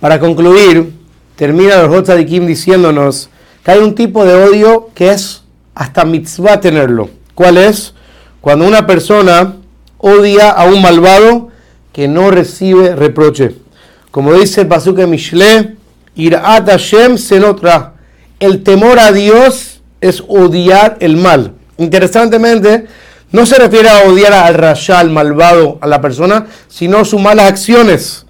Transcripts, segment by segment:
Para concluir, termina los Kim diciéndonos que hay un tipo de odio que es hasta mitzvah tenerlo. ¿Cuál es? Cuando una persona odia a un malvado que no recibe reproche. Como dice el Pasuk Mishle, Irat Hashem senotra. El temor a Dios es odiar el mal. Interesantemente, no se refiere a odiar al rasha, al malvado, a la persona, sino sus malas acciones.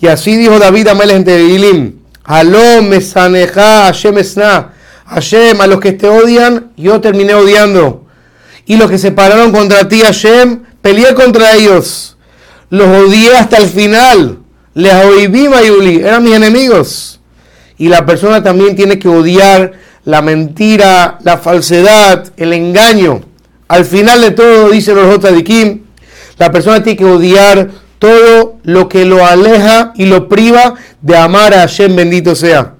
Y así dijo David a Melech en Aló mesaneja Hashem esna. Hashem, a los que te odian, yo terminé odiando. Y los que se pararon contra ti, Hashem, peleé contra ellos. Los odié hasta el final. Les oí Mayuli, eran mis enemigos. Y la persona también tiene que odiar la mentira, la falsedad, el engaño. Al final de todo, dice los Kim, la persona tiene que odiar todo lo que lo aleja y lo priva de amar a Hashem, bendito sea.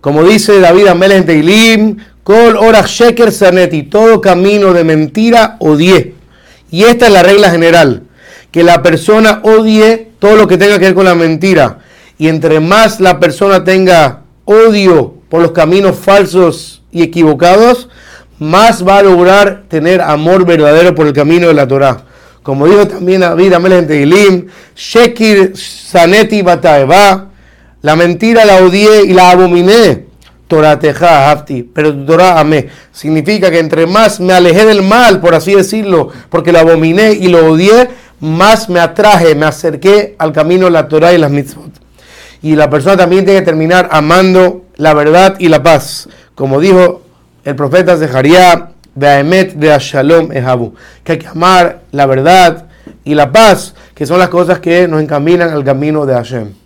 Como dice David Amel en Teilim, Kol ora sheker todo camino de mentira odie. Y esta es la regla general, que la persona odie todo lo que tenga que ver con la mentira. Y entre más la persona tenga odio por los caminos falsos y equivocados, más va a lograr tener amor verdadero por el camino de la Torah. Como dijo también David Amel en Shekir Saneti Bataeva, la mentira la odié y la abominé. Torateja Hafti, pero tu Torah amé. Significa que entre más me alejé del mal, por así decirlo, porque lo abominé y lo odié, más me atraje, me acerqué al camino de la Torah y las mitzvot. Y la persona también tiene que terminar amando la verdad y la paz. Como dijo el profeta Zeharia, Behemet de Shalom Ehabu, que hay que amar la verdad y la paz, que son las cosas que nos encaminan al camino de Hashem.